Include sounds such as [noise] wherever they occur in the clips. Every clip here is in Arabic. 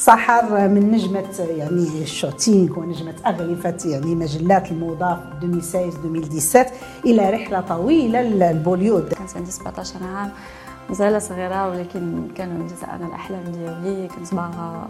سحر من نجمة يعني ال shooting ونجمة أغلفة يعني مجلات الموضة 2016-2017 إلى رحلة طويلة للبوليود. كانت عندي 17 عام. مازال صغيرة ولكن كانوا عندي أنا الأحلام ديالي. كنت باغا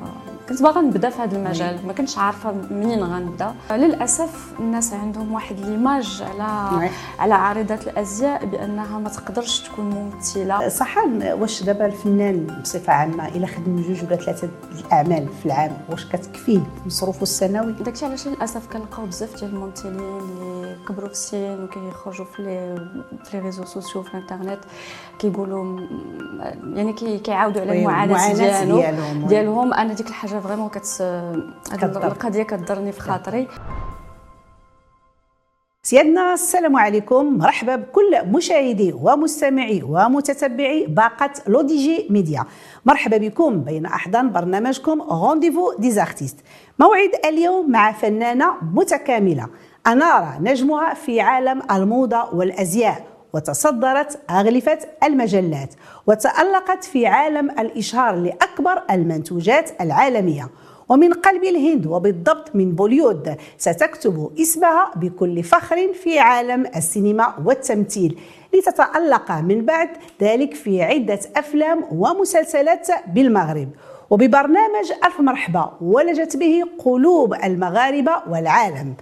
كنت باغا نبدأ في هذا المجال. ما كنتش عارفة منين غنبدأ. للأسف الناس عندهم واحد l'image على على عارضة الأزياء بأنها ما تقدرش تكون ممثلة. صح واش دابا الفنان بصفة عامة إلا خدم جوج ولا ثلاثة الأعمال في العام واش كتكفيه مصروفه السنوي؟ داكشي علاش للأسف كنلقاو بزاف ديال الممثلين اللي كبروا في السن وكيخرجوا في لي في لي ريزو سوسيو في الإنترنت كيقولوا يعني كيعاودوا على المعاناة ديالهم ديالهم أنا ديك الحاجة vraiment كت القضية كتضرني في خاطري. سيادنا السلام عليكم. مرحبا بكل مشاهدي ومستمعي ومتتبعي باقة لوديجي ميديا. مرحبا بكم بين أحضان برنامجكم Rendez-vous des artistes موعد اليوم مع فنانة متكاملة. أنار نجمها في عالم الموضة والأزياء. وتصدرت أغلفة المجلات وتألقت في عالم الإشهار لأكبر المنتوجات العالمية. ومن قلب الهند وبالضبط من بوليود ستكتب اسمها بكل فخر في عالم السينما والتمثيل. لتتألق من بعد ذلك في عدة أفلام ومسلسلات بالمغرب. وببرنامج ألف مرحبا ولجت به قلوب المغاربة والعالم.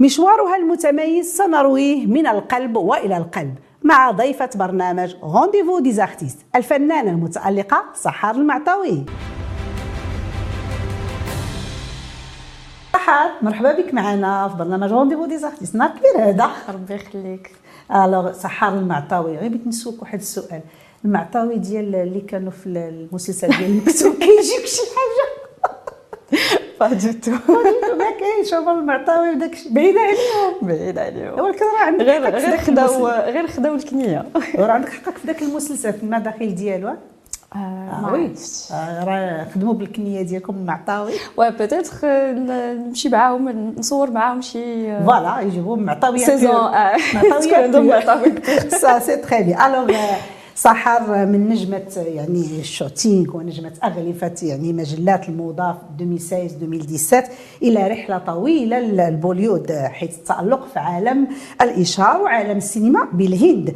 مشوارها المتميز سنرويه من القلب وإلى القلب. مع ضيفة برنامج Rendez-vous des artistes الفنانة المتألقة سحار المعطاوي سحار مرحبا بك معنا في برنامج Rendez-vous des artistes نهار كبير هذا. ربي يخليك. alors سحار المعطاوي غير بغيت نسولك واحد السؤال. المعطاوي ديال اللي كانوا في المسلسل ديال [laughs] المكتوب كيجيك شي حاجة؟ [laughs] فاجئتو [laughs] ما كاينش هما المعطاوي وداك بعيد عليهم بعيد عليهم ولكن راه عندك غير غير خداو غير خداو الكنية. [laughs] راه عندك حقك في ذاك المسلسل في المداخل ديالو؟ آه oui. راه خدموا بالكنية ديالكم المعطاوي و peut-être نمشي معاهم نصور معاهم شي voilà يجيبوهم معطاوية saison [laughs] معطاوية عندهم معطاوي ça c'est très bien alors سحر من نجمة يعني ال shooting ونجمة أغلفة يعني مجلات الموضة 2016-2017 إلى رحلة طويلة للبوليود حيث التألق في عالم الإشهار وعالم السينما بالهند.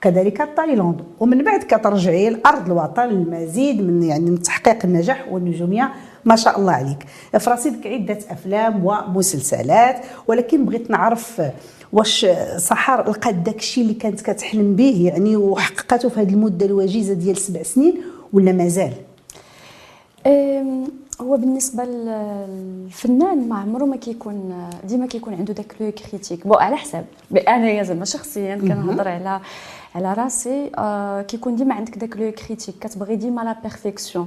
كذلك تايلاند. ومن بعد كترجعي لأرض الوطن للمزيد من يعني من تحقيق النجاح والنجوميه ما شاء الله عليك. في عده أفلام ومسلسلات ولكن بغيت نعرف واش سحر لقات داكشي اللي كانت كتحلم به يعني وحققته في هذه المدة الوجيزه ديال سبع سنين ولا مازال؟ هو بالنسبة للفنان ما عمره ما كيكون ديما كيكون عنده داك le critique. bon على حساب. أنا زعما شخصيا كنهضر على على راسي. آه كيكون ديما عندك داك le critique. كتبغي ديما la perfection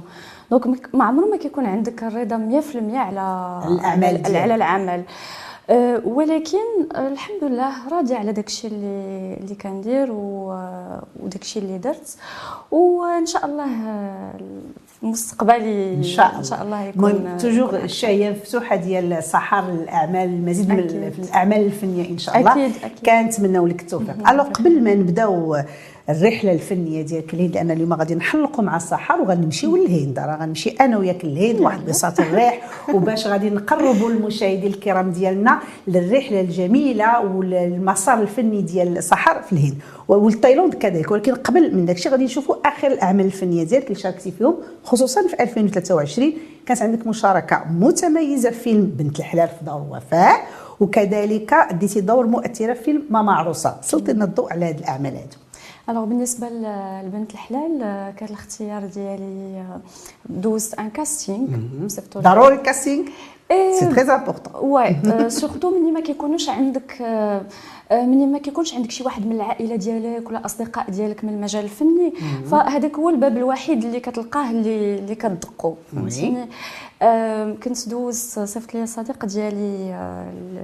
donc ما عمره ما كيكون عندك الرضا 100% على الأعمال على العمل. أه ولكن الحمد لله راضيه على داكشي اللي اللي كندير وداكشي اللي درت. وإن شاء الله مستقبلي إن شاء الله إن شاء الله يكون توجور الشهيه مفتوحه ديال سحر الأعمال المزيد من الأعمال الفنية إن شاء الله. أكيد أكيد. كنتمناو لك التوفيق. ألو قبل ما نبداو الرحلة الفنية ديالك الهند لأن اليوم غادي نحلقوا مع السحر وغنمشيو للهند. راه غنمشي أنا وياك للهند واحد بساط الريح. [laughs] وباش غادي نقربوا المشاهدين الكرام ديالنا للرحلة الجميلة والمسار الفني ديال السحر في الهند. والتايلاند كذلك. ولكن قبل من داكشي غادي نشوفوا آخر الأعمال الفنية ديالك اللي شاركتي فيهم خصوصا في 2023 كانت عندك مشاركة متميزة في فيلم بنت الحلال في دور وفاء وكذلك اديتي دور مؤثرة في فيلم ماما عروسة. سلطي لنا الضوء على هذه الأعمال هذو alors بالنسبة لبنت الحلال كان الاختيار ديالي دوزت un casting ضروري casting c'est très important ouais surtout ملي ما كيكونوش عندك ملي ما كيكونش عندك شي واحد من العائلة ديالك ولا أصدقاء ديالك من المجال الفني. فهذاك هو الباب الوحيد اللي كتلقاه اللي اللي كتدقو. فهمتيني؟ كنت دوزت صيفط لي صديق ديالي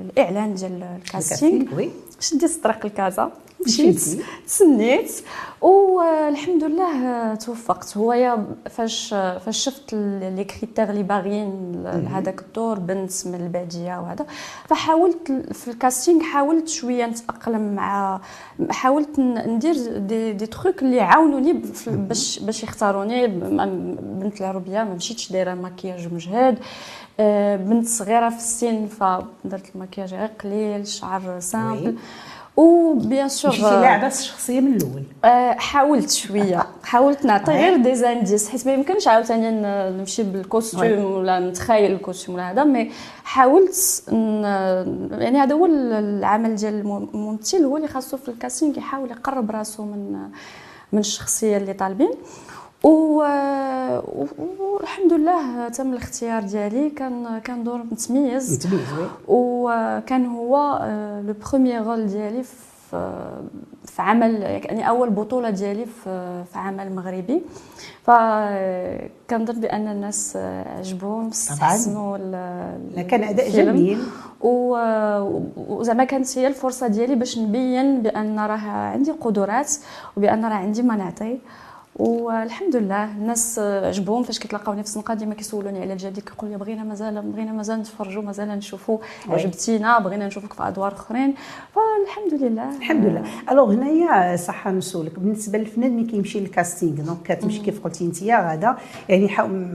الإعلان ديال ال casting شديت الطريق لكازا مشيت تسنيت والحمد لله توفقت. هو فاش فاش شفت les critères اللي باغيين لهذاك الدور بنت من البادية وهذا. فحاولت في ال casting حاولت شوية نتأقلم مع حاولت ندير des, des trucs اللي يعاونوني باش باش يختاروني بنت العربيه ما مشيتش دايرة مكياج مجهد آه، بنت صغيرة في السن فدرت المكياج غير قليل شعر simple. و bien sûr مشيتي لاعبه الشخصيه من الأول. آه حاولت شوية. [laughs] حاولت نعطي غير des indices حيت ما يمكنش عاوتاني نمشي بال costume ولا نتخيل ال costume ولا هذا mais حاولت يعني هذا هو العمل ديال الممثل هو اللي خاصو في ال casting يحاول يقرب راسو من من الشخصية اللي طالبين. والحمد لله تم الاختيار ديالي. كان كان دور متميز متميز وكان هو le premier rôle ديالي في في عمل يعني أول بطولة ديالي في في عمل مغربي. فكنظن بأن الناس عجبهم استحسنوا كان أداء جميل. وزعما كانت هي الفرصة ديالي باش نبين بأن راه عندي قدرات وبأن راه عندي ما نعطي والحمد لله الناس عجبهم فاش كيتلاقاوني في السنقه ديما كيسولوني على الجديد كيقول لي بغينا مازال بغينا مازال نتفرجوا مازال نشوفوا عجبتينا بغينا نشوفك في أدوار أخرين. فالحمد لله. الحمد لله. Alors هنايا صح نسولك. بالنسبة للفنان ملي كيمشي لل casting donc كتمشي كيف قلتي انت غادة يعني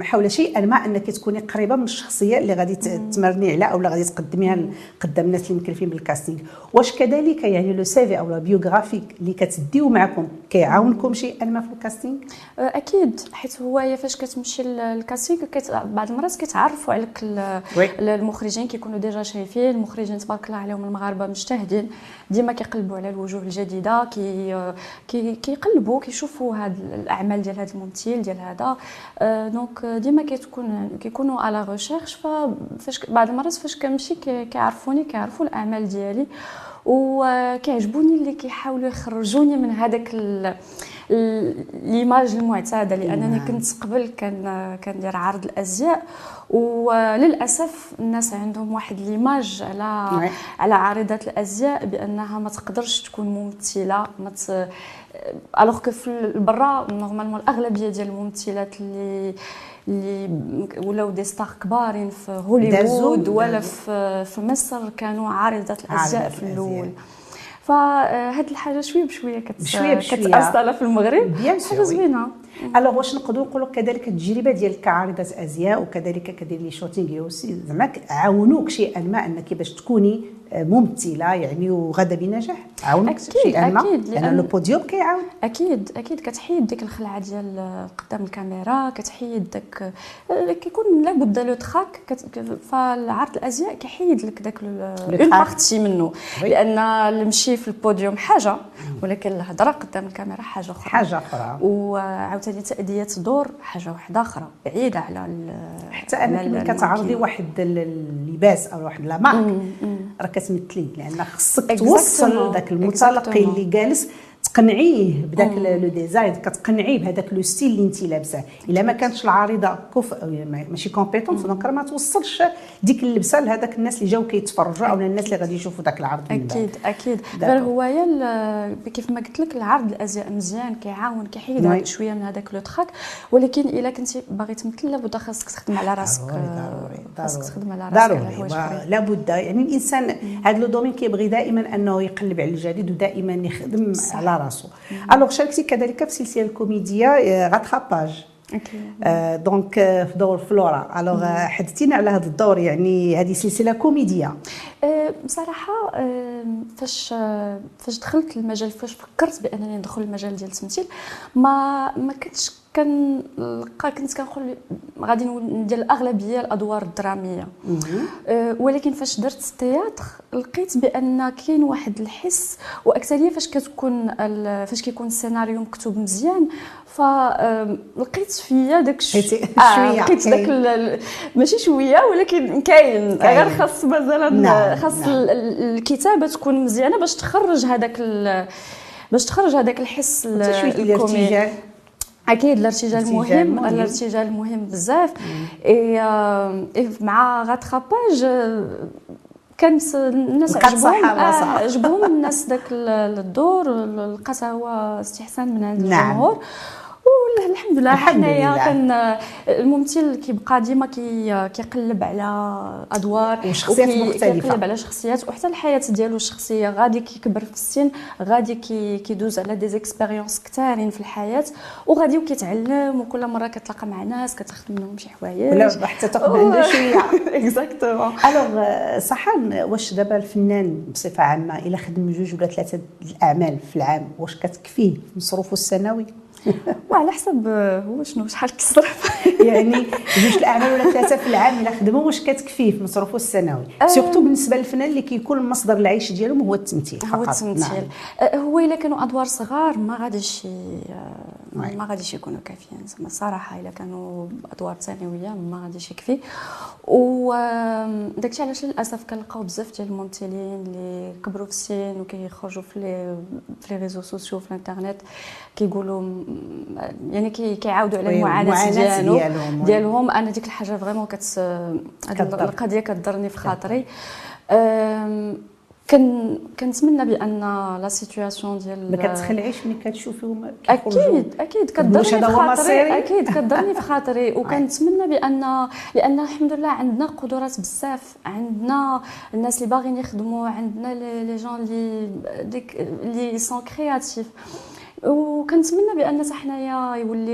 حول شيئا ما أنك تكوني قريبة من الشخصية اللي غادي تمرني عليها أو اللي غادي تقدميها قدام الناس اللي مكلفين بال casting. واش كذلك يعني le CV أو la biographie ك اللي كتديو معكم كيعاونكم شيئا ما في ال casting؟ أكيد. حيت هو فاش كتمشي لل casting بعض المرات كيتعرفوا عليك المخرجين كيكونوا déjà شايفين المخرجين تبارك الله عليهم المغاربة مجتهدين. ديما كيقلبوا على الوجوه الجديدة كي كيقلبوا كيشوفوا هاد الأعمال ديال هذا الممثل ديال هذا. أه، donc ديما كتكون كيكونوا على recherche فاش بعض المرات فاش كنمشي كيعرفوني كيعرفوا الأعمال ديالي. وكيعجبوني اللي كيحاولوا يخرجوني من هذاك l'image المعتادة لأنني نعم. كنت قبل كان كندير عرض الأزياء وللأسف الناس عندهم واحد l'image على. على عارضات الأزياء بأنها ما تقدرش تكون ممثلة ما ت... Alors que en vrai normalement الأغلبية ديال الممثلات اللي اللي ولاو des stars كبارين في هوليوود ولا في في مصر كانوا عارضات الأزياء في الأول. فهاد الحاجة شوية بشوية كت بشوية بشوية. كتاصل في المغرب. حاجة زوينة. Alors واش نقدروا نقولوا كذلك التجربة ديالك كعارضة أزياء وكذلك كدير les shootings زعما عاونوك شيئا ما أنك باش تكوني ممثلة يعني وغدا بنجاح. عاونك شيئا ما أكيد لأن le podium كيعاون. أكيد أكيد كتحيد ديك الخلعة ديال قدام الكاميرا كتحيد داك كيكون لابد le trac فالعرض الأزياء كيحيد لك داك une partie منه. لأن المشي في البوديوم حاجة ولكن الهضرة قدام الكاميرا حاجة أخرى. حاجة أخرى. وعاوتاني تأدية دور حاجة واحدة أخرى بعيدة على حتى أنك ملي كتعرضي واحد اللباس أو واحد la marque راه كتمثلي لأن خصك توصل ذاك المتلقي اللي جالس تقنعيه بداك le design كتقنعيه بهذاك le style اللي انت لابسه. إلا ما كانتش العارضة كوف ماشي compétente donc راه ما توصلش ديك اللبسة لهذاك الناس اللي جاو كيتفرجوا أو الناس اللي غادي يشوفوا ذاك العرض أكيد أكيد. غير هو كيف ما قلت لك العرض الأزياء مزيان كيعاون كيحيد. شوية من هذاك le trac. ولكن إلا كنتي باغي تمثل لابد خاصك تخدم على راسك. خاصك تخدم على راسك ضروري لابد. يعني الإنسان هذا le domaine كيبغي دائما أنه يقلب على الجديد ودائما يخدم على راسو alors شاركتي كذلك في سلسله الكوميديا Rattrapage donc في دور فلورا. Alors حدثينا على هذا الدور يعني هذه سلسلة كوميدية. بصراحة فاش فاش دخلت المجال فاش فكرت بأنني ندخل المجال ديال التمثيل ما ما كنتش كنلقى كنت كنقول غادي ندير الأغلبية الأدوار الدرامية. ولكن فاش درت التياتر لقيت بأن كاين واحد الحس وأكثرية فاش كتكون فاش كيكون السيناريو مكتوب مزيان فلقيت فيا داك الشيء آه لقيت داك ماشي شوية ولكن كاين. غير خاص مثلا نعم. خاص نعم. الكتابة تكون مزيانة باش تخرج هذاك باش تخرج هذاك الحس الكوميدي أكيد الارتجال مهم الارتجال مهم بزاف. إي مع غاتراباج كانت الناس عجبهم. آه عجبهم الناس ذاك الدور هو استحسان من عند نعم. الجمهور الحمد لله حنايا كان الممثل كيبقى ديما كي كيقلب على أدوار وشخصيات مختلفة. كيقلب على شخصيات وحتى الحياة ديالو الشخصية. غادي كيكبر في السن غادي كي كيدوز على des expériences كثارين في الحياة وغادي وكيتعلم وكل مرة كتلاقى مع ناس كتخدم منهم شي حوايج. ولا حتى تاخذ عنده شوية. [laughs] Exactement alors سحر واش دابا الفنان بصفة عامة إلا خدم جوج ولا ثلاثة الأعمال في العام واش كتكفيه؟ مصروفه السنوي؟ [laughs] وعلى حسب هو شنو شحال كيصرف. [laughs] يعني جوج الأعمال ولا ثلاثة في العام إلا خدموا واش كتكفيه في مصروفه السنوي. surtout بالنسبة للفنان اللي كيكون مصدر العيش ديالهم هو التمثيل فقط. هو التمثيل. نعم. هو إلا كانوا أدوار صغار ما غاديش ما غاديش يكونوا كافيين. زعما الصراحه إلا كانوا أدوار ثانوية ما غاديش يكفي. و داكشي علاش للأسف كنلقاو بزاف ديال الممثلين اللي كبروا في السن وكيخرجوا في لي في لي ريزو سوسيو في الإنترنت كيقولوا يعني كيعاودوا على المعاناة ديالهم ديالهم أنا ديك الحاجة vraiment كت القضية كتضرني في خاطري. كن كنتمنى بأن la situation ديال ما كتخلعيش ملي كتشوفيهم أكيد أكيد. كضرني في خاطري. أكيد كضرني في [laughs] خاطري. وكنتمنى بان لأن الحمد لله عندنا قدرات بزاف. عندنا الناس اللي باغيين يخدموا. عندنا les jeunes اللي ديك اللي sont créatifs وكنتمنى بان حنايا يولي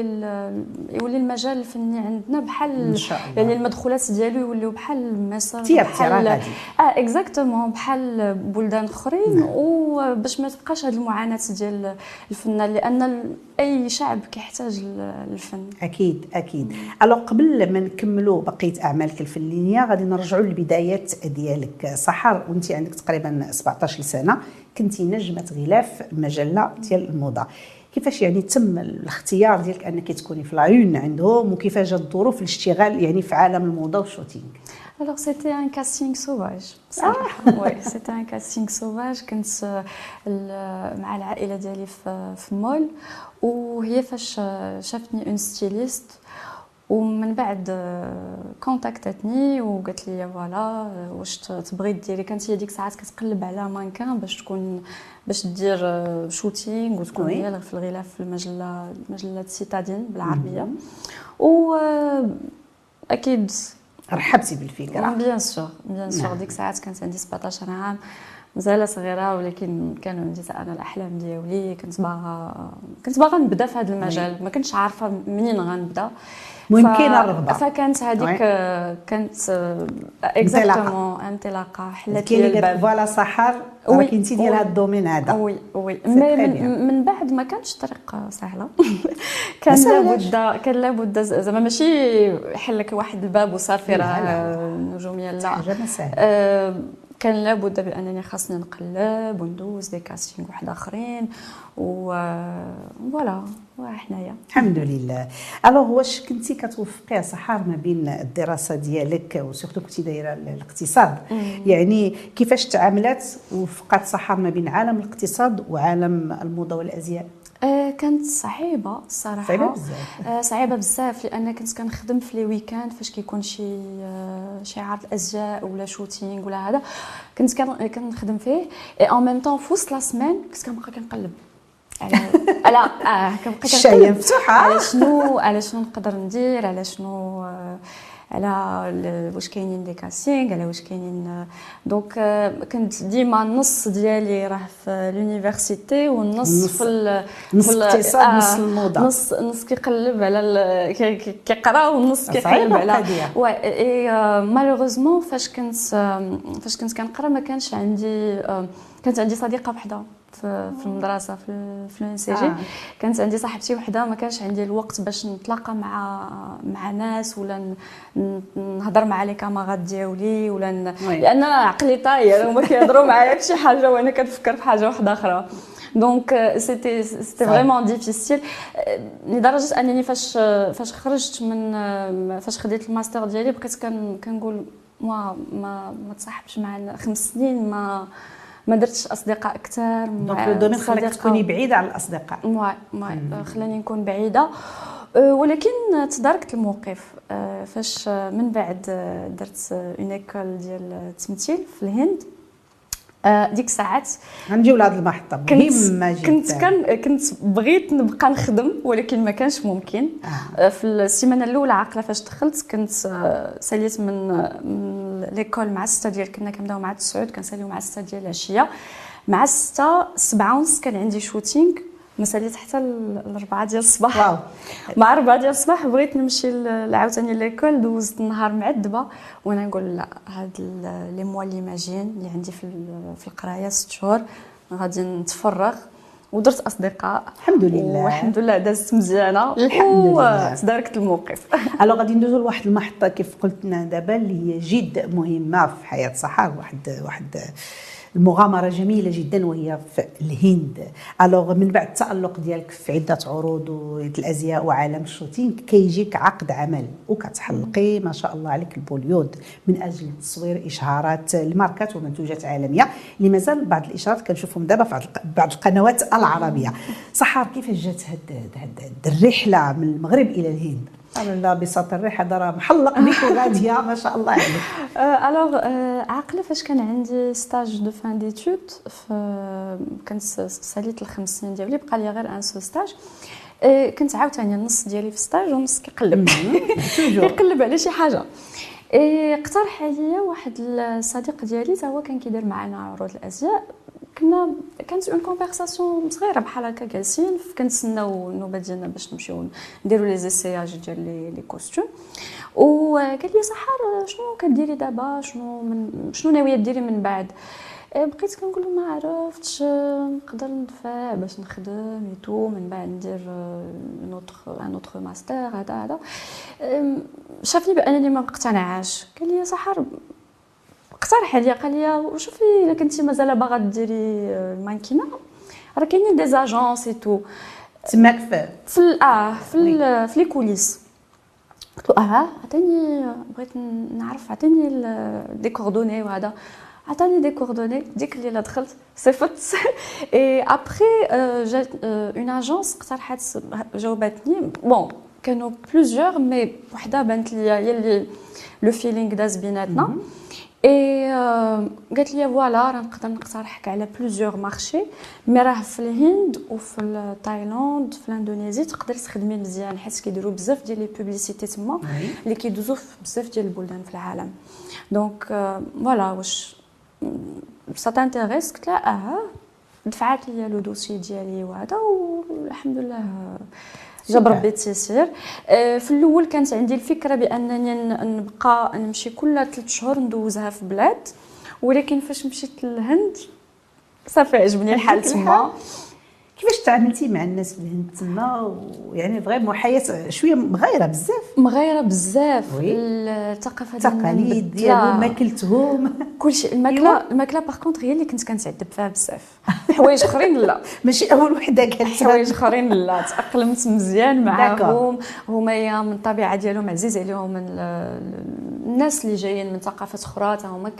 يولي المجال الفني عندنا بحال إن شاء الله. يعني المدخولات ديالو يوليو بحال مصر بحال آه Exactement بحال بلدان أخرين. نعم. وباش ما تبقاش هذه المعاناة ديال الفنان لأن أي شعب كيحتاج الفن. أكيد أكيد. Alors قبل ما نكملوا بقية أعمالك الفنية غادي نرجعوا للبدايات ديالك. سحر وأنت عندك تقريبا 17 سنة كنتي نجمة غلاف مجلة ديال الموضة. كيفاش يعني تم الاختيار ديالك أنك تكوني في la une عندهم؟ وكيفاش جات الظروف الاشتغال يعني في عالم الموضة وال shooting؟ Alors c'était un casting sauvage. صراحة oui c'était un casting sauvage كنت مع العائلة ديالي في مول وهي فاش شافتني une styliste ومن بعد كونتاكتاتني وقالت لي voilà واش تبغي ديري كانت هي ديك الساعات كتقلب على مانكان باش تكون باش دير shooting وتكون هي في الغلاف في المجله مجله Citadine بالعربيه و أكيد رحبتي بالفكرة. بيان سور بيان سور ديك الساعات كانت عندي 17 عام مازال صغيرة ولكن كانوا عندي أنا الأحلام ديالي. كنت باغا كنت باغا نبدأ في هذا المجال. ما كنتش عارفة منين غنبدأ. المهم كاينة الرغبة. فكانت هذيك كانت exactement انطلاقة حلت لي الباب. voilà سحر راك انت ديال هذا ال domaine هذا. oui oui. من, من بعد ما كانش طريق سهلة. [laughs] كان لابد كان لابد زعما ماشي يحل لك واحد الباب وصافي راه نجوميه لا حاجة ما سهلة. كان لابد بأنني خاصني نقلب وندوز des castings واحد آخرين و voilà وحنايا. الحمد لله. Alors واش كنتي كتوفقي سحر ما بين الدراسة ديالك و surtout كنتي دايرة الاقتصاد؟ يعني كيفاش تعاملات وفقات سحر ما بين عالم الاقتصاد وعالم الموضة والأزياء؟ آه كانت صعيبة الصراحه صعيبة بزاف. آه صعيبة بزاف لأن كنت كنخدم في les weekends فاش كيكون شي آه شي عرض ازياء ولا shooting ولا هذا. كنت كنخدم فيه. et en même temps في وسط la semaine كنت كنبقى كنقلب. على [laughs] على آه كنبقى الشايه مفتوحه على شنو على شنو نقدر ندير على شنو آه على واش كاينين des castings على واش كاينين donc كنت ديما النص ديالي راه في l'université والنص في نص الاقتصاد آه نص الموضه نص نص كيقلب على كيقرا والنص كيقلب على oui malheureusement فاش كنت فاش كنت كنقرا ما كانش عندي كانت عندي صديقه وحده في في المدرسة في في l'ENCG آه. كانت عندي صاحبتي وحده ما كانش عندي الوقت باش نتلاقى مع مع ناس ولا نهضر مع les camarades ديالي ولا ن... لأن عقلي طاير هما كيهضروا معايا في شي حاجة وأنا كنفكر في حاجة واحدة أخرى. donc c'était c'était vraiment difficile لدرجة أنني فاش فاش خرجت من فاش خديت الماستر ديالي بقيت كنقول ما ما ما تصاحبش مع خمس سنين ما ما درتش أصدقاء كثار donc le domaine خلاك تكوني بعيدة على الأصدقاء. واي واي. خلاني نكون بعيدة. ولكن تداركت الموقف. فاش من بعد درت une école ديال التمثيل في الهند. ديك الساعات غنجيو لهاد المحطة. كنت مهمه جدا. كنت كان كنت بغيت نبقى نخدم ولكن ما كانش ممكن. آه. في السيمانة الأولى عاقلة فاش دخلت كنت ساليت من من l'école مع الستة ديال كنا كنبداو مع التسعود كنساليو مع الستة ديال العشية. مع الستة سبعة ونص كان عندي shooting ما ساليت حتى الأربعة ديال الصباح. waouh. مع أربعة ديال الصباح بغيت نمشي عاوتاني l'école دوزت النهار معذبة وأنا نقول لا هاد les mois اللي ماجيين اللي عندي في ال- في القراية ست شهور غادي نتفرغ. ودرت أصدقاء الحمد لله. والحمد لله دازت مزيانة الحمد لله. وتداركت الموقف [laughs] alors غادي ندوزو لواحد المحطة كيف قلت لنا دابا اللي هي جد مهمة في حياة صحاب واحد واحد المغامرة جميلة جدا وهي في الهند. Alors من بعد التألق ديالك في عدة عروض والازياء وعالم ال shooting كيجيك عقد عمل وكتحلقي ما شاء الله عليك لبوليود من أجل تصوير إشهارات الماركات ومنتوجات عالمية. اللي مازال بعض الإشهارات كنشوفهم دابا في بعض الق- بعض القنوات العربية. سحر كيفاش جات هاد الرحلة من المغرب إلى الهند؟ قالوا لا بساط الريح هذا راه محلق بك وغاديه ما شاء الله عليك alors عاقله فاش كان عندي stage de fin d'études كنت ساليت الخمس سنين ديالي بقى لي غير un seul stage كنت عاوتاني النص ديالي في stage والنص كيقلب. [laughs] كيقلب على شي حاجة. إيه، اقترح عليا واحد الصديق ديالي تا هو كان كيدير معنا عروض الأزياء. كنا كانت une conversation صغيرة بحال هكا جالسين كنتسناو النوبة ديالنا باش نمشيو نديرو les essayages ديال les les costumes وقال لي سحر شنو كديري دابا؟ شنو من شنو ناوية ديري من بعد؟ إيه، بقيت كنقول له ما عرفتش آه، نقدر ندفع باش نخدم et tout من بعد ندير notre un autre master هذا هذا. شافني بأنني ما مقتنعاش قال لي سحر اقترح عليا قال لي شوفي إلا كنتي مازال باغا ديري آه، ال mannequinat راه كاينين des agences et tout تماك في في آه في ال- في les coulisses قلت له آه عطيني بغيت نعرف عطيني des coordonnées وهذا. عطاني des coordonnées ديك الليلة دخلت صيفط اي ابخي جات une agence اقترحت جاوبتني. Bon كانوا plusieurs mais وحدة بانت لي هي اللي le feeling داز بيناتنا. اي قالت لي voilà راه نقدر نقترحك على plusieurs marchés mais راه في الهند وفي تايلاند في l'Indonésie تقدري تخدمي مزيان حيت كيديروا بزاف ديال les publicités تما اللي كيدوزو في بزاف ديال البلدان في العالم. donc voilà واش ça t'intéresse قلت لها آه. دفعت لي le dossier ديالي وهذا والحمد لله جاب. ربي التيسير آه، في الأول كانت عندي الفكرة بأنني نبقى نمشي كل ثلاث شهور ندوزها في بلاد ولكن فاش مشيت للهند صافي عجبني الحال تما. كيفاش تعاملتي مع الناس في الهند تما؟ ويعني vraiment حياة شوية مغايرة بزاف. مغايرة بزاف. الثقافة التقاليد. ديالهم ماكلتهم. كلشي. [laughs] الماكلة الماكلة par contre هي اللي كنت كنتعذب فيها بزاف. [laughs] حوايج اخرين لا. [laughs] ماشي أول وحدة قالت حوايج اخرين لا. تأقلمت مزيان [laughs] معاهم. هما الطبيعة ديالهم عزيز عليهم الناس اللي جايين من ثقافات أخرى تا هما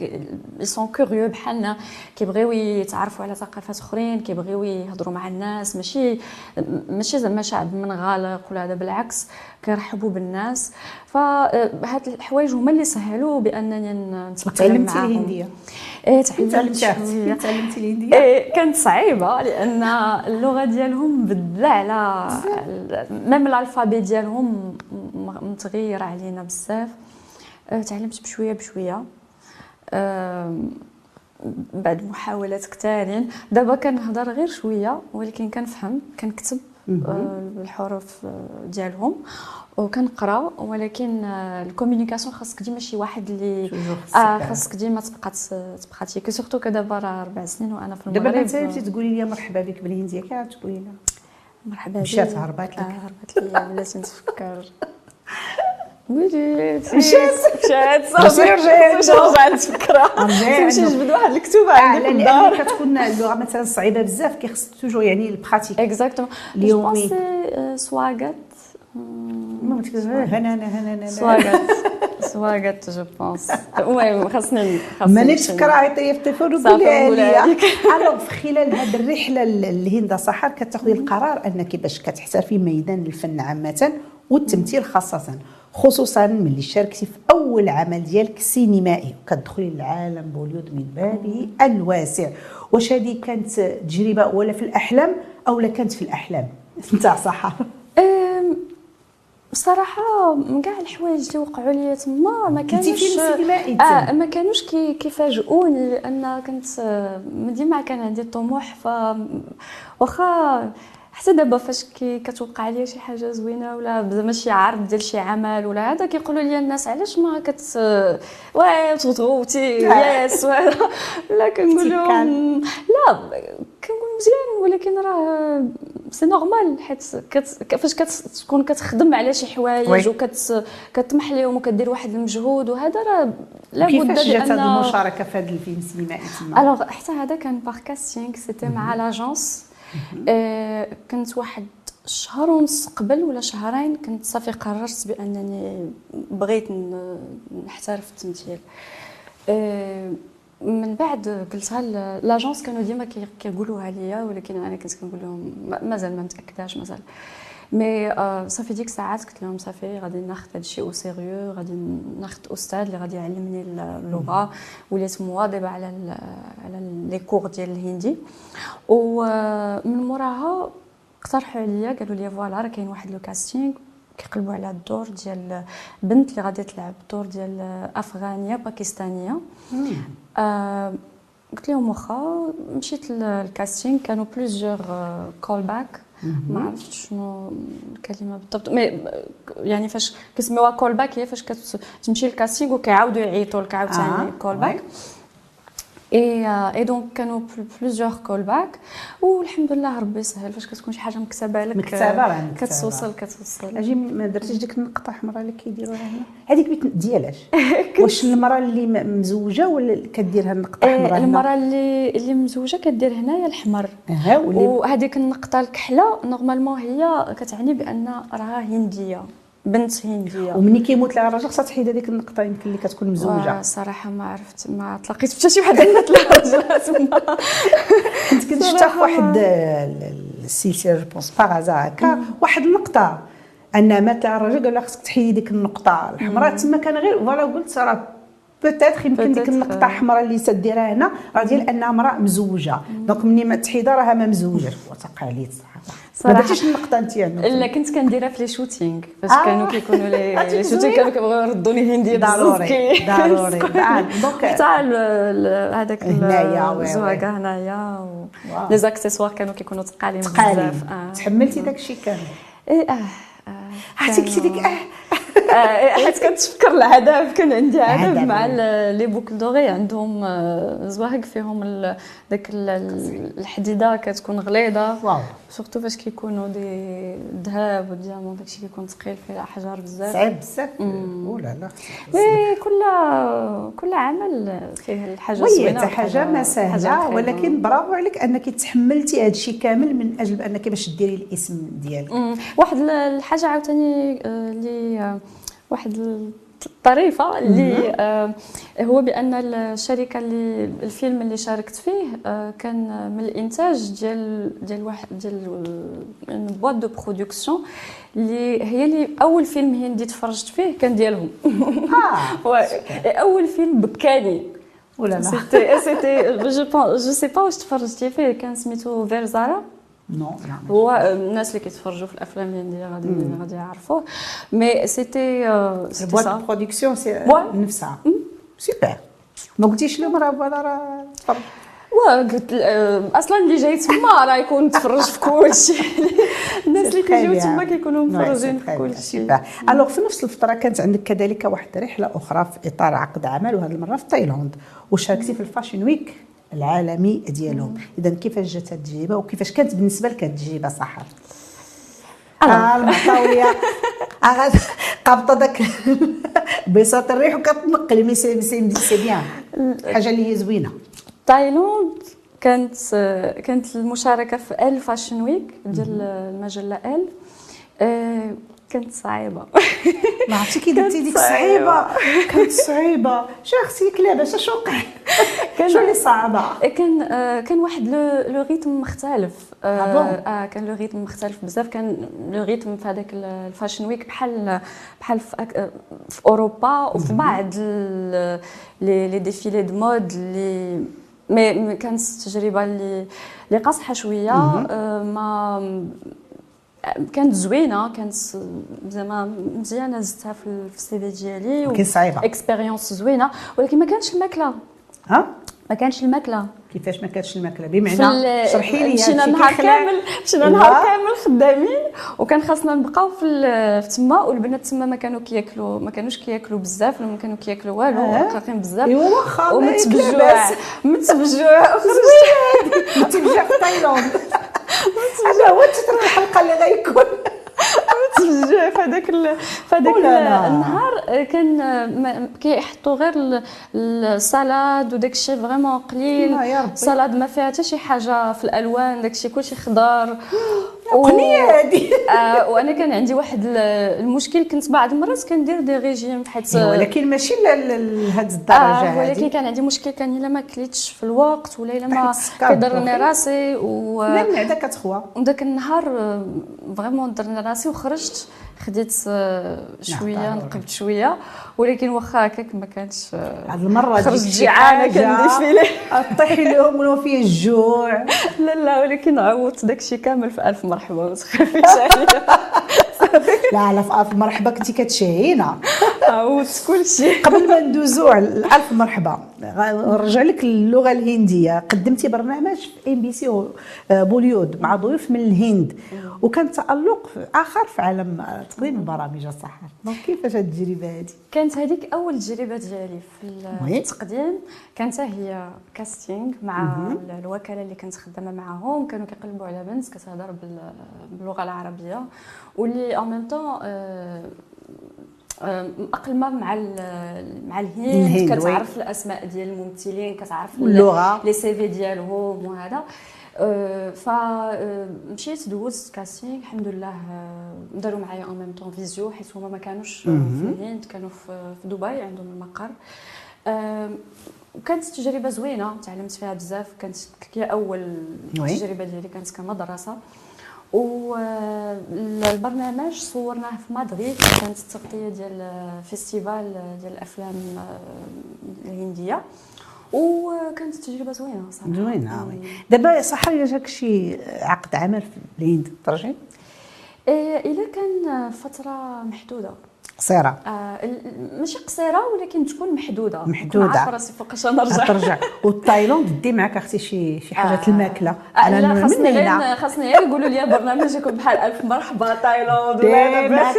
sont curieux بحالنا. كيبغيو يتعرفوا على ثقافات أخرين كيبغيو يهضروا مع الناس. ماشي ماشي زعما شعب منغلق ولا هذا بالعكس. كيرحبوا بالناس فهاد الحوايج هما اللي سهلوا بأنني نتاقلم معاهم. الهندية. إيه تعلمت شوية. تعلمتي الهندية؟ إيه كانت صعيبة لأن اللغة ديالهم مبدله على ميم ال alphabet ديالهم متغير علينا بزاف. آه، تعلمت بشوية بشوية. بعد محاولات كثارين دابا كنهضر غير شوية ولكن كنفهم كنكتب. آه، الحروف آه، ديالهم. وكنقرا ولكن آه، ال communication خاصك ديما شي واحد اللي خاصك ديما تبقى تبراتيكي سورتو كدابا راه أربع سنين وأنا في دابا المغرب انت مشيتي تقولي لي مرحبا بك بالهنديه كاع تقولي لها مرحبا مشات بك. هربات لك. آه هربت لي بلاتي نتفكر. [laughs] مشات. صافي رجعت. مشات رجعت نتفكرها رجعت. نمشي نجبد واحد الكتوبه عندي في الدار كتكون اللغة مثلا صعيبه بزاف كيخص توجور يعني البراتيك اكزاكتومون اليومي. سواغات المهم تقول هنا هنا هنا هنا سواغات سواغات جو بونس المهم خاصني خاصني ماني نمشي. تفكر عيطي في التليفون وقولي لي. الوغ في خلال هذه الرحله للهند صحار كتاخذي القرار انك باش كتحترفي ميدان الفن عامه والتمثيل خاصه خصوصا ملي شاركتي في أول عمل ديالك سينمائي. وكتدخلي للعالم بوليود من بابه الواسع. واش هذه كانت تجربة ولا في الأحلام أو لا كانت في الأحلام؟ [laughs] نتاع صح بصراحة من كاع الحوايج اللي وقعوا لي تما ما كانوش آه ما كانوش كي كيفاجئوني لأن كنت ديما كان عندي طموح ف واخا حتى دابا فاش كي كتوقع ليا شي حاجة زوينة ولا زعما شي عرض ديال شي عمل ولا هذا كيقولوا لي الناس علاش ما كت واه تغوتي [laughs] yes لا كنقول لهم لا كنقول مزيان ولكن راه c'est normal حيت فاش كتكون كتخدم على شي حوايج وكتطمح لهم وكدير واحد المجهود وهذا راه لابد كيفاش جات هذه المشاركة في هذا الفيلم السينمائي تما alors حتى هذا كان par casting c'était مع l'agence آه كنت واحد شهر ونص قبل ولا شهرين كنت صافي قررت بأنني بغيت نحترف التمثيل. آه من بعد قلتها l'agence كانوا ديما كيقولوها ليا ولكن أنا كنت كنقول لهم مازال ما متأكداش مازال. mais صافي ديك الساعات قلت لهم صافي غادي ناخذ هذا الشيء au sérieux غادي ناخذ أستاذ اللي غادي يعلمني اللغة وليت مواظبه على على les cours ديال الهندي ومن موراها اقترحوا عليا قالوا لي voilà راه كاين واحد le casting كيقلبوا على الدور ديال بنت اللي غادي تلعب الدور ديال افغانيه باكستانيه آه قلت لهم واخا مشيت لل casting كانوا plusieurs call back ما عرفتش شنو الكلمة بالضبط. mais يعني فاش كيسميوها call back هي فاش كتمشي لل casting وكيعاودوا يعيطوا لك عاوتاني call back اي اي donc كانوا plusieurs call back والحمد لله ربي يسهل فاش كتكون شي حاجة مكتابة لك. مكتابة راه كتوصل كتوصل أجي ما درتيش ديك النقطة الحمراء اللي كيديروها هنا؟ هذيك بيت ديالاش؟ [laughs] واش المرأة اللي مزوجة ولا كدير النقطة الحمراء المرأة اللي اللي مزوجة كدير هنايا الحمر. وهذيك النقطة الكحلة normalement هي كتعني بأن راها هندية. بنت هنديه ومني كيموت لها الراجل خصها تحيد هذيك النقطة يمكن اللي كتكون مزوجة. صراحة ما عرفت ما تلاقيت حتى شي وحده مات لها راجل [laughs] كنت كنت شفت في واحد السلسلة je pense par هكا واحد النقطة. أن مات لها الراجل قال لها خصك تحيدي ديك النقطة. الحمراء تما كان غير voilà قلت راه peut-être يمكن ديك النقطة الحمراء اللي تديرها هنا. راه ديال أنها امرأة مزوجة. donc مني ما تحيدها راها ما مزوجة. وتقع عليه ما درتيش النقطة أنت لا كنت كنديرها في les shootings فاش آه. كانوا كيكونوا les [laughs] shootings كانوا كيبغيو يردوني هنديه ضروري ضروري. [laughs] donc حتى هذاك الزواقه هنايا les accessoires كانوا كيكونوا ثقالين بزاف آه. تحملتي داك الشيء كامل؟ إيه آه عرفتي قلتي ديك آه. حيت كنتفكر العذاب كان عندي عذاب مع les boucles d'oreilles عندهم زواق فيهم داك الحديدة كتكون غليظة. واو. surtout فاش كيكونوا ديال الذهب وال diamant داكشي كيكون ثقيل فيه أحجار بزاف. صعيب بزاف. voilà oui كل كل عمل فيه الحاجة زوينه حاجة ما سهله ولكن برافو عليك أنك تحملتي هذا الشيء كامل من أجل انك باش ديري الاسم ديالك. واحد الحاجة عاوتاني اللي واحد الطريفة اللي آه هو بأن الشركة اللي الفيلم اللي شاركت فيه آه كان من الإنتاج ديال ديال واحد ديال boîte de production اللي هي اللي أول فيلم هندي تفرجت فيه كان ديالهم. [laughs] آه [laughs] أول فيلم بكاني. ولا لا c'était c'était je je sais pas واش تفرجتي فيه كان سميتو فيرزارا non هو الناس اللي كيتفرجوا في الافلام الهنديه غادي غادي يعرفوه mais c'était ال boîte production c'est نفسها سوبر ما قلتيش لهم راه voilà راه تفرج قلت أصلا اللي جاي تما راه يكون تفرج في كل شيء الناس اللي كيجيو تما كيكونوا مفرجين في كل شيء alors في نفس الفترة كانت عندك كذلك واحد رحلة أخرى في إطار عقد عمل وهذه المرة في تايلاند. وشاركتي في الفاشن ويك؟ العالمي ديالهم. اذا كيفاش جات التجربه وكيفاش كانت بالنسبة لك التجربه صح آه المحتويه [laughs] قابطه داك [laughs] بساط الريح وكتنقل مي c'est c'est bien. حاجة اللي هي زوينة. تايلاند كانت كانت المشاركة في ال fashion week ديال المجلة ال. كانت صعيبة. ما عرفتي كي درتي ديك صعيبة. كانت صعيبة. شو أختي لاباس؟ اش وقع شو اللي صعبة؟ كان آه كان واحد le rythme مختلف. آه, آه, آه كان le rythme مختلف بزاف. كان le rythme في هذاك ال fashion week بحال بحال في, في أوروبا وفي بعض les les défilés de mode اللي mais كانت تجربة اللي اللي قاصحة شوية. آه ما كانت زوينة كانت زعما مزيانة زدتها في ال CV ديالي ولكن صعيبة. expérience زوينة. ولكن ما كانش الماكلة. ها؟ ما كانش الماكلة. كيفاش ما كانتش الماكلة؟ بمعنى شرحي لي مشينا نهار كامل مشينا نهار كامل خدامين. وكان خاصنا نبقاو في تما والبنات تما ما كانوا كياكلوا ما كانوش كياكلوا بزاف ولا ما كانوا كياكلوا والو رقيقين آه. بزاف. أيوا واخا ومتبجوع. متبجوع. [laughs] متبجوع في تايلاند. هذا هو titre الحلقة اللي غيكون؟ متبجع في هذاك في هذاك النهار كان كيحطوا غير ال salade وداك الشيء vraiment قليل. salade ما فيها حتى شي حاجة في الألوان داك الشيء كلشي خضار قنيه هذه. آه وأنا كان عندي واحد المشكل كنت بعض المرات كندير des régimes حيت ولكن ماشي لهذ الدرجة آه ولكن كان عندي مشكل كان إلا ما كليتش في الوقت ولا إلا ما [laughs] كيضرني راسي و المعده كتخوى وداك النهار vraiment درنا راسي وخرجت. خديت آه، شوية نقبت شوية. ولكن واخا هكاك ما كانش هذه المرة خرجت جيعانة كن défiler طيحي لهم ولو فيه الجوع. [laughs] لا لا ولكن عوضت داكشي كامل في ألف مرحبا. ما تخافيش عليا لا لا في ألف مرحبا كنتي كتشهينا. عوضت كلشي. قبل ما ندوزو على ألف مرحبا نرجع لك اللغة الهندية. قدمتي برنامج في إم بي سي بوليود مع ضيوف من الهند. وكان تألق آخر في عالم تقديم البرامج الصحة. donc كيفاش هذه التجربة هذه كانت هذيك أول تجربة ديالي في التقديم. كانت هي casting مع الوكالة اللي كنت خدامة معاهم. كانوا كيقلبوا على بنت كتهضر باللغة العربية. واللي en même مأقلمه مع مع الهند كتعرف الأسماء ديال الممثلين كتعرف اللغة les CV ديالهم وهذا. أه فمشيت دوزت casting الحمد لله داروا معايا en même temps visio حيت هما ما كانوش في الهند كانوا في دبي عندهم المقر. وكانت تجربة زوينة تعلمت فيها بزاف كانت هي أول تجربة ديالي كانت كمقدمة. والبرنامج صورناه في مدريد كانت التغطية ديال festival ديال الأفلام الهندية. وكانت تجربه زوينة صراحة. زوينة oui. دابا صح جاك شي عقد عمل في الهند ترجعي إيه إلا كان فترة محدودة. قصيرة. آه ماشي قصيرة ولكن تكون محدودة. محدودة. عارفة راسي فوقاش نرجع ترجع. [laughs] والتايلاند دي معك أختي شي شي حاجة آه. الماكله آه لا خاصني غير خاصني غير يقولوا لي برنامجكم بحال ألف مرحبا تايلاند ولا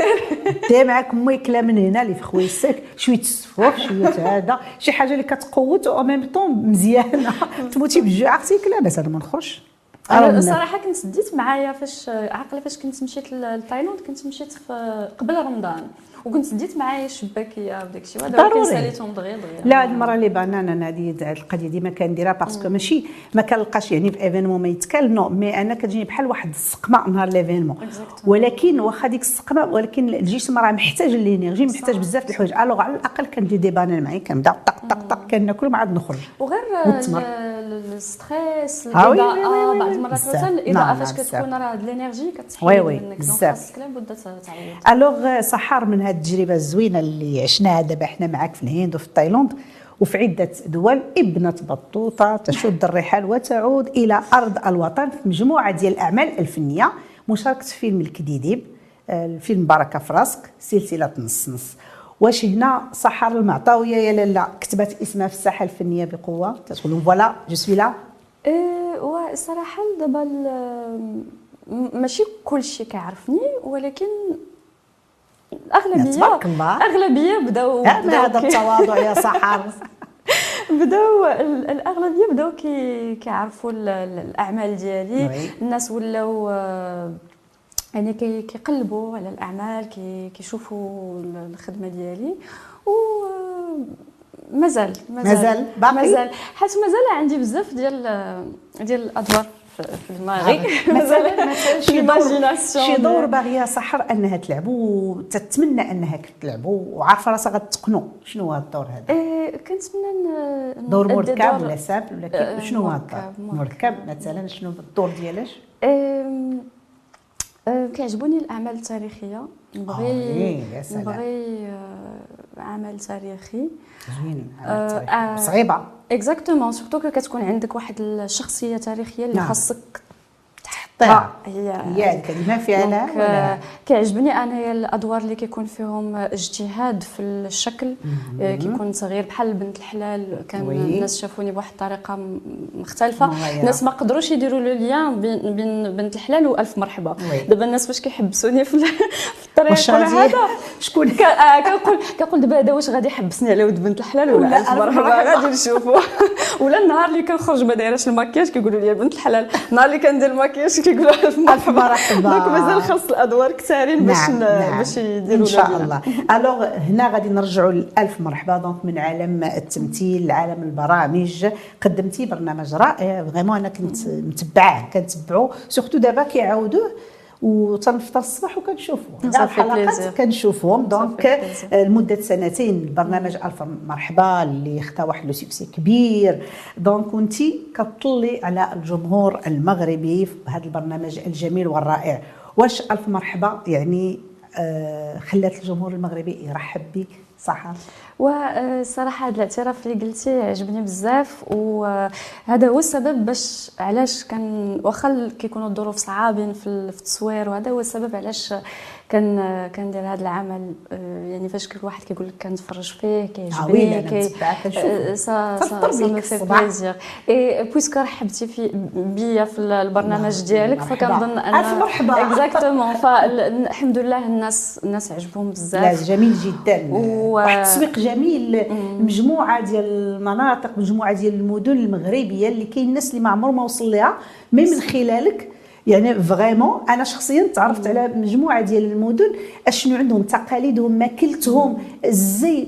دي معك ماكله من هنا اللي في خويسك شوية السفوف شوية هذا. شي حاجة اللي كتقوت [laughs] أو ميم طون مزيانة. تموتي بالجوع أختي لا بس أنا ما نخرجش أنا الصراحه كنت ديت معايا فاش عاقله فاش كنت مشيت لتايلاند كنت مشيت في قبل رمضان. وكنت ديت معايا الشباكية وداك الشيء ولكن ساليتهم دغيا دغيا لا هذه المرة اللي بانا أنا هذه القضية ديما كنديرها parce que ماشي ما كنلقاش يعني في événement ما يتكال non mais أنا كتجيني بحال واحد السقمة نهار l'événement ولكن واخا ديك السقمة ولكن الجسم راه محتاج l'énergie محتاج بزاف الحوايج. alors على الأقل كندير des bananes معايا كنبدا طق طق طق كناكل ما عاد نخرج. وغير ال stress الاضاءه بعض المرات حتى الاضاءه فاش كتكون راه l'énergie كتحيد منك. بزاف. لابد تعيط alors سحر من هذه التجربة الزوينة اللي عشناها دابا حنا معاك في الهند وفي تايلاند وفي عدة دول ابنة بطوطة تشد الرحال وتعود إلى أرض الوطن في مجموعة ديال الأعمال الفنية مشاركة في فيلم الكديديب الفيلم بركة في راسك سلسلة نص نص. واش هنا سحر المعطاويه يا لالا؟ كتبت اسمها في الساحة الفنية بقوة؟ تقول voilà je suis là. الصراحه دابا ماشي كل شيء كيعرفني ولكن الاغلبيه تبارك الله أغلبية بداو هذا التواضع يا [laughs] سحر. بداو الأغلبية بداو كي كيعرفوا الأعمال ديالي. الناس ولاو يعني كيقلبوا على الأعمال كيشوفوا الخدمة ديالي. و مازال مازال؟ باقي؟ مازال. حيت مازال عندي بزاف ديال ديال الأدوار. في الماغي [laughs] مثلا مثلا [laughs] شي دور باغية سحر أنها تلعب وتتمنى أنها تلعب وعارفة راسها غتقنو. شنو هذا الدور هذا؟ إيه، كنتمنى ن- دور مركب ولا سامبل ولا آه، كيف شنو مركب، الدور؟ مركب. مثلا شنو الدور ديالاش؟ أه، كيعجبوني الأعمال التاريخية. نبغي آه،. نبغي عمل تاريخي زوين آه،. آه. صعيبة exactement surtout كتكون عندك واحد الشخصيه تاريخيه اللي نعم. خاصك طيب. هي هي الكلمة فعلا آه، كيعجبني انايا الأدوار اللي كيكون فيهم اجتهاد في الشكل آه، كيكون صغير بحال بنت الحلال. كان oui. الناس شافوني بواحد الطريقة مختلفة. الناس ما قدروش يديروا le lien بين بين بنت الحلال وألف مرحبا. دابا الناس فاش كيحبسوني في ال- في الطريق هذا؟ شكون؟ آه، كنقول كنقول دابا هذا واش غادي يحبسني على ود بنت الحلال ولا ألف مرحبا. غادي نشوفوا [laughs] ولا النهار اللي كنخرج ما دايراش المكياج كيقولوا لي بنت الحلال. النهار اللي كندير المكياج كيقولوا الف مرحبا مرحبا. donc مازال خاص الأدوار كثارين باش ن- باش يديروا إن شاء. الله. alors هنا غادي نرجعوا لألف مرحبا. donc من عالم التمثيل لعالم البرامج. قدمتي برنامج رائع. vraiment أنا كنت متبعاه كنتبعو. surtout دابا كيعاودوه وتنفطر الصباح صافي كاع الحلقات plaisir. كنشوفهم donc plaisir. لمدة سنتين البرنامج ألف مرحبا اللي خدا واحد le succès كبير. donc كنت كطلي على الجمهور المغربي في هذا البرنامج الجميل والرائع. واش ألف مرحبا؟ يعني آه خلات الجمهور المغربي يرحب بك. صح وصراحة هذا الاعتراف اللي قلتي عجبني بزاف وهذا هو السبب باش علاش كان واخا كيكونوا الظروف صعابين في التصوير وهذا هو السبب علاش كان كندير هذا العمل آه، يعني فاش كل واحد كيقول لك كنتفرج فيه كيعجبني. آه، ça ça me fait. plaisir et puisque رحبتي في بيا في البرنامج. ديالك فكنظن ان مرحبا. exactement [laughs] فالحمد لله الناس الناس عجبهم لا بزاف جميل جدا و- واحد التسويق جميل مجموعة ديال المناطق مجموعة ديال المدن المغربية اللي كاين الناس اللي ما عمرهم ما وصل لها mais من خلالك يعني vraiment أنا شخصيا تعرفت على مجموعة ديال المدن أشنو عندهم تقاليدهم ماكلتهم الزي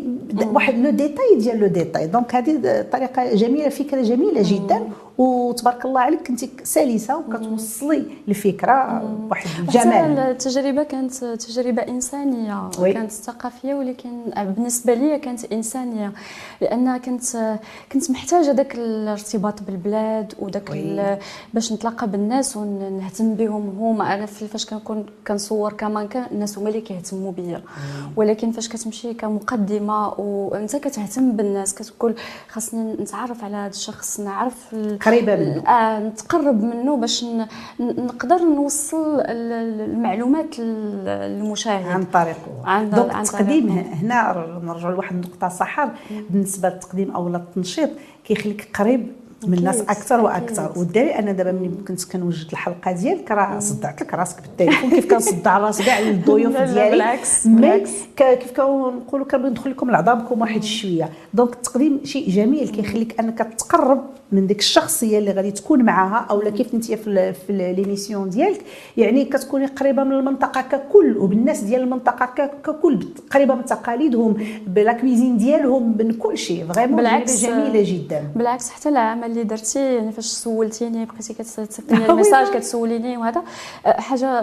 واحد le détail ديال le détail. donc هذه طريقة جميلة فكرة جميلة جدا. وتبارك الله عليك كنتي سلسة وكتوصلي الفكرة بواحد الجمال التجربة كانت تجربة إنسانية oui. كانت ثقافية ولكن بالنسبة لي كانت إنسانية لأن كنت كنت محتاجة ذاك الارتباط بالبلاد. ال- باش نتلاقى بالناس ونهتم بهم هما أنا في- فاش كنكون كنصور كمان كان الناس هما اللي كيهتموا بيا ولكن فاش كتمشي كمقدمة وأنت كتهتم بالناس كتقول خاصني نتعرف على هذا الشخص نعرف ال- قريبة منه. آه نتقرب منه باش نقدر نوصل ال- ال- المعلومات لل- للمشاهد. عن طريقه عن- donc التقديم. هنا نرجعوا لواحد النقطة سحر. بالنسبة للتقديم أو التنشيط كيخليك قريب من الناس أكثر وأكثر. والدليل أنا دابا ملي كنت كنوجد الحلقة ديالك راه صدعت لك راسك بالتليفون. كيف كنصدع راس كاع الضيوف ديالي؟ بالعكس، mais كيف كنقولوا كنبغي ندخل لكم لعظامكم واحد شوية. donc التقديم شيء جميل كيخليك أنك تقرب من ديك الشخصية اللي غادي تكون معاها أو لا كيف أنت في l'émission ديالك. يعني كتكوني قريبة من المنطقة ككل وبالناس ديال المنطقة ككل قريبة من تقاليدهم ب la cuisine ديالهم من كل شيء. vraiment بالعكس، جميلة جدا. بالعكس حتى العمل اللي درتي يعني فاش سولتيني بقيتي كتسيبني [laughs] oui، ال message. كتسوليني وهذا آه، حاجة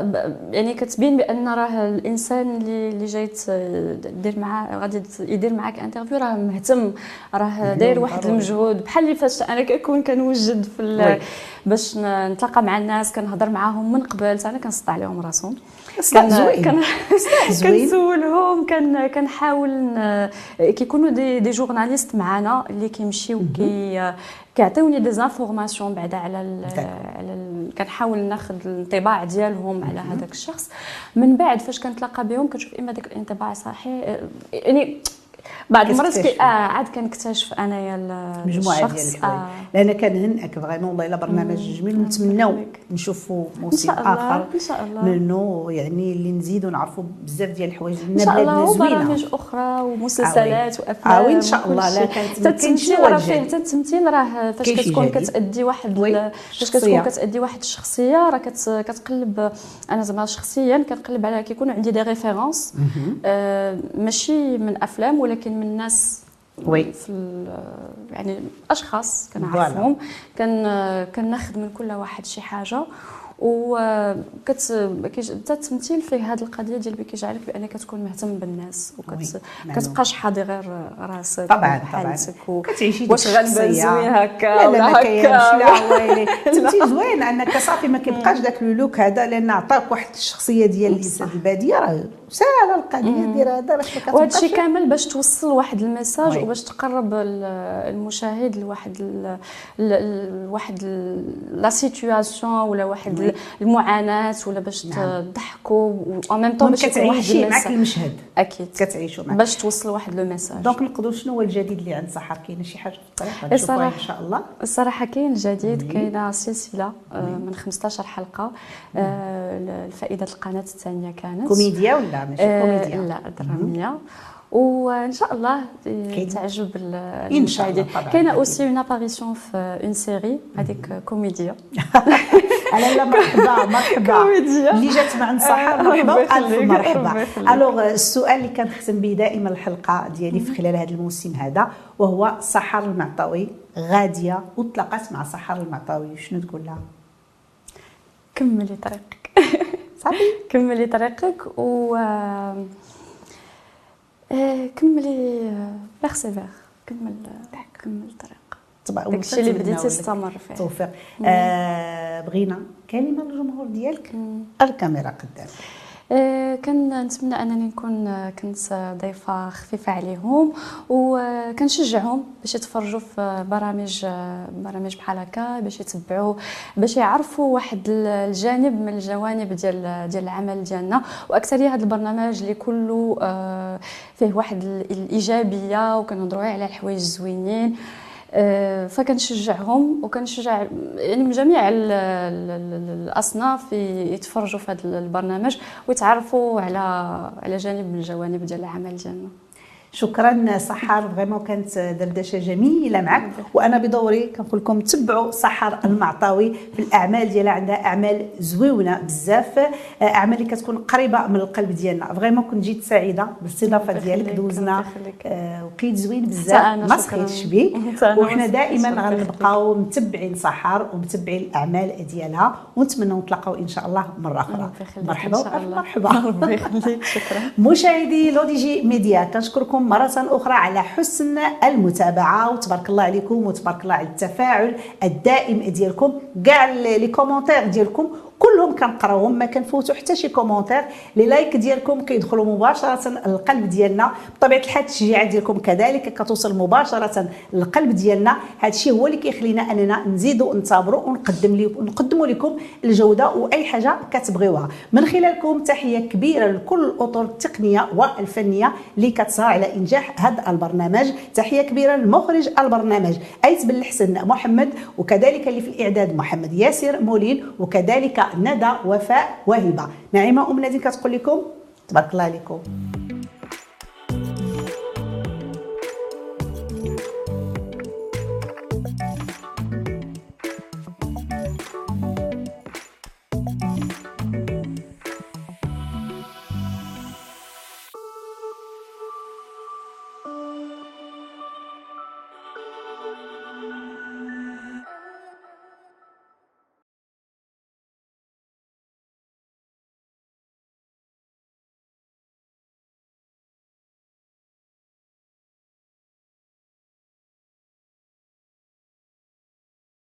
يعني كتبين بأن راه الإنسان اللي اللي جاي ت- دير معاه غادي يدير معاك interview راه مهتم راه داير واحد. المجهود بحال اللي فاش أنا كنكون كنوجد في باش نتلاقى مع الناس كنهضر معاهم من قبل أنا كنصدع عليهم راسهم كان. كنسولهم [laughs] كان كنحاول كيكونوا des des journalistes معنا اللي كيمشيو كي كيعطيوني des informations بعدا على ال. على ال كنحاول ناخذ الانطباع ديالهم على هذاك الشخص من بعد فاش كنتلاقى بهم كنشوف إما داك الانطباع صحيح يعني بعض المرات كي. آه عاد كنكتشف أنايا ال- مجموعه ديال آه. لأن كنهنئك vraiment والله الا برنامج جميل ونتمناو. نشوفوا إن موسم شاء الله آخر إن شاء الله. منه يعني اللي نزيدوا نعرفوا بزاف ديال الحوايج. إن الله بلادنا زوينة. وبرامج أخرى ومسلسلات وأفلام آه oui، إن شاء الله. لا، التمثيل راه. فيه حتى التمثيل راه فاش كتكون. كتأدي واحد فاش. كتكون كتأدي واحد الشخصية راه كت- كتقلب أنا زعما شخصيا كنقلب على كيكون عندي des références آه ماشي من أفلام ولكن من ناس oui. في يعني اشخاص كنعرفهم. كان كناخذ من كل واحد شي حاجة. و كت كيج- حتى التمثيل فيه هذه القضية ديال كيجعلك بأنك تكون مهتم بالناس oui، وكت معلوم. كتبقاش حاضي غير راسك طبعا طبعا. و... كتعيشي واش غنبان. زوين هكا لا لا ما كاينش لا [laughs] ويلي. التمثيل زوين أنك صافي ما كيبقاش داك le look هذا لأن عطاك واحد الشخصية ديال الانسان البادية راه ساهله القضية دير هذا وهذا الشيء كامل باش توصل واحد ال message oui. وباش تقرب ال- المشاهد لواحد ال- ال- ال- واحد ال- la situation ولا واحد. المعاناة ولا باش نعم. تضحكوا même temps باش كتعيشي معك المشهد. أكيد. كتعيشوا معك باش توصل واحد le message. donc نقدروا شنو هو الجديد اللي عند سحر؟ كاينة شي حاجة في الطريق؟ الصراحة. إن شاء الله. الصراحه كاين جديد كاينة سلسلة آه، من 15 حلقة آه، لفائدة القناة الثانية كانت. كوميديا ولا؟ ماشي آه، كوميديا لا دراميه وإن شاء الله آه، كاين. تعجب المشاهدين. كاينة aussi une apparition في une série هذيك كوميديا لا لا مرحبا مرحبا. كوميديا. اللي جات مع سحر آه، مرحبا والف مرحبا. Alors السؤال اللي كنختم به دائما الحلقة ديالي في خلال هذا الموسم هذا وهو سحر المعطاوي غادية وتلاقات مع سحر المعطاوي شنو تقول لها؟ كملي طريقك. [laughs] صافي. كملي طريقك و آه، آه، كملي بيرسيفير كمل كمل طريقك طبعا داكشي اللي بديتي استمر فيه. التوفيق آه بغينا كلمة للجمهور ديالك. الكاميرا قدام آه، كنتمنى أنني نكون آه، كنت ضيفة خفيفة عليهم وكنشجعهم باش يتفرجوا في برامج آه، برامج بحال هكا باش يتبعوا باش يعرفوا واحد ال- الجانب من الجوانب ديال ديال العمل ديالنا. وأكثرية هذا البرنامج اللي كله آه، فيه واحد ال- الإيجابية وكنهضروا على الحوايج زوينين آه، فكنشجعهم وكنشجع يعني من جميع ال- ال- ال- الأصناف يتفرجوا في هذا البرنامج ويتعرفوا على على جانب من الجوانب ديال العمل ديالنا. شكرا سحر فريمون كانت دردشة جميلة معك. وأنا بدوري كنقول لكم تبعوا سحر المعطاوي في الأعمال ديالها عندها أعمال زويونة بزاف. آه، اعمال اللي كتكون قريبة من القلب ديالنا. Vraiment كنت جد سعيدة بالاستضافة ديالك دوزنا. آه، وقيت زوين بزاف. [laughs] ما. سخيتش ما وحنا دائما. غنبقاو متبعين سحر ومتبعين الأعمال ديالها. ونتمنى نتلاقاو إن شاء الله مرة أخرى. مرحبا. مرحبا ربي [laughs] يخليك شكرا. مشاهدي لو دي جي ميديا كنشكركم مرة أخرى على حسن المتابعة وتبارك الله عليكم وتبارك الله على التفاعل الدائم ديالكم. كاع les commentaires ديالكم كلهم كنقراوهم ما كنفوتوا حتى شي commentaire. les likes ديالكم كيدخلوا مباشرة للقلب ديالنا. بطبيعة الحال التشجيعات ديالكم كذلك كتوصل مباشرة للقلب ديالنا. هذا الشيء هو اللي كيخلينا أننا نزيدوا نثابروا ونقدم لكم نقدموا لكم الجودة وأي حاجة كتبغيوها. من خلالكم تحية كبيرة لكل الأطر التقنية والفنية اللي كتسعى على إنجاح هذا البرنامج. تحية كبيرة لمخرج البرنامج أيت بن الحسن محمد وكذلك اللي في الإعداد محمد ياسر مولين وكذلك ندى وفاء وهبة. نعيمة أم نادين كتقول لكم؟ تبارك الله عليكم.